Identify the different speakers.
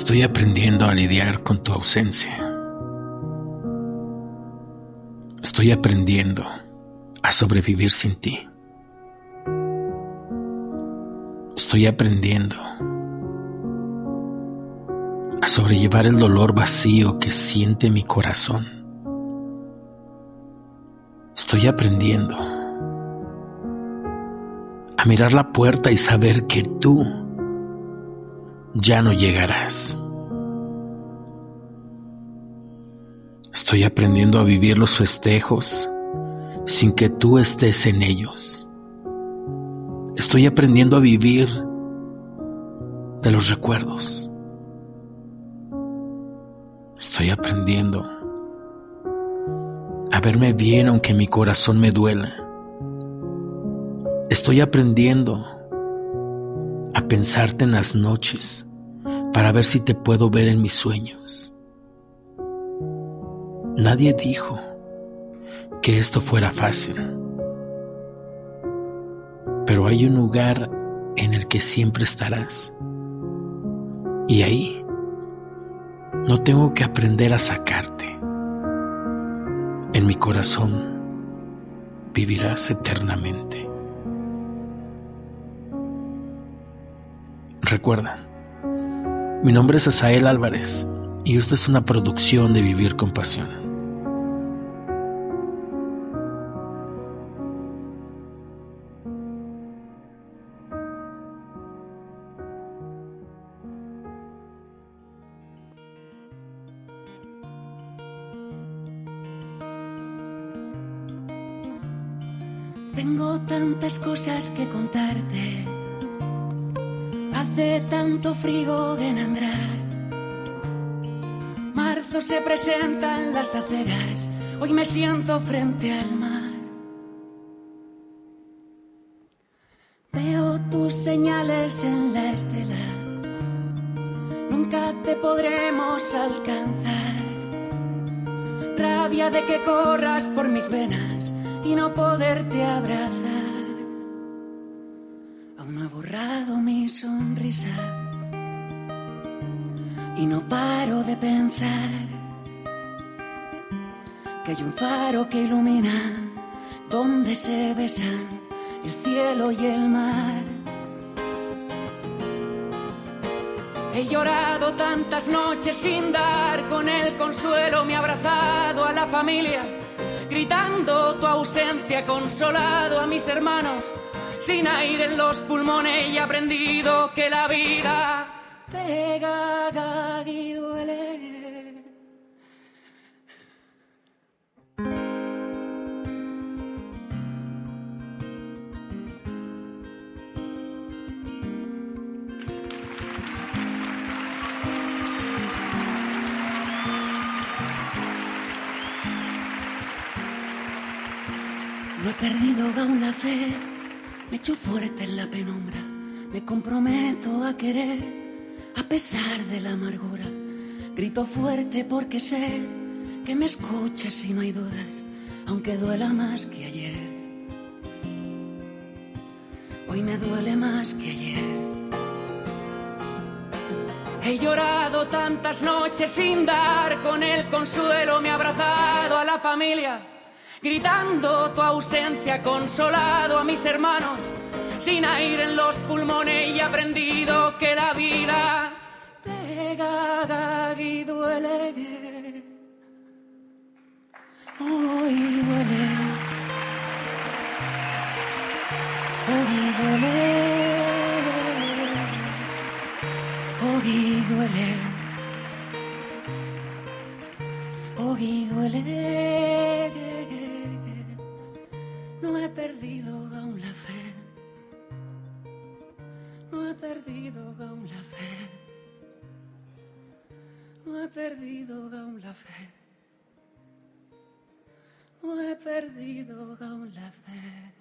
Speaker 1: Estoy aprendiendo a lidiar con tu ausencia. Estoy aprendiendo a sobrevivir sin ti. Estoy aprendiendo a sobrellevar el dolor vacío que siente mi corazón. Estoy aprendiendo a mirar la puerta y saber que tú ya no llegarás. Estoy aprendiendo a vivir los festejos sin que tú estés en ellos. Estoy aprendiendo a vivir de los recuerdos. Estoy aprendiendo a verme bien aunque mi corazón me duela. Estoy aprendiendo a pensarte en las noches para ver si te puedo ver en mis sueños. Nadie dijo que esto fuera fácil, pero hay un lugar en el que siempre estarás. Y ahí no tengo que aprender a sacarte. En mi corazón vivirás eternamente. Recuerda, mi nombre es Asael Álvarez y esta es una producción de Vivir con Pasión.
Speaker 2: Tengo tantas cosas que contarte Hace tanto frío en András. Marzo se presenta en las aceras. Hoy me siento frente al mar. Veo tus señales en la estela. Nunca te podremos alcanzar. Rabia de que corras por mis venas y no poderte abrazar borrado mi sonrisa y no paro de pensar que hay un faro que ilumina donde se besan el cielo y el mar. He llorado tantas noches sin dar con el consuelo, me he abrazado a la familia, gritando tu ausencia, consolado a mis hermanos sin aire en los pulmones y aprendido que la vida pega y duele. No he perdido aún fe me echo fuerte en la penumbra, me comprometo a querer a pesar de la amargura. Grito fuerte porque sé que me escuchas y no hay dudas, aunque duela más que ayer. Hoy me duele más que ayer. He llorado tantas noches sin dar con el consuelo, me he abrazado a la familia gritando tu ausencia, consolado a mis hermanos, sin aire en los pulmones y aprendido que la vida pega y duele. Hoy duele. Hoy duele. Hoy duele. Hoy duele No he perdido aún la fe. No he perdido aún la fe.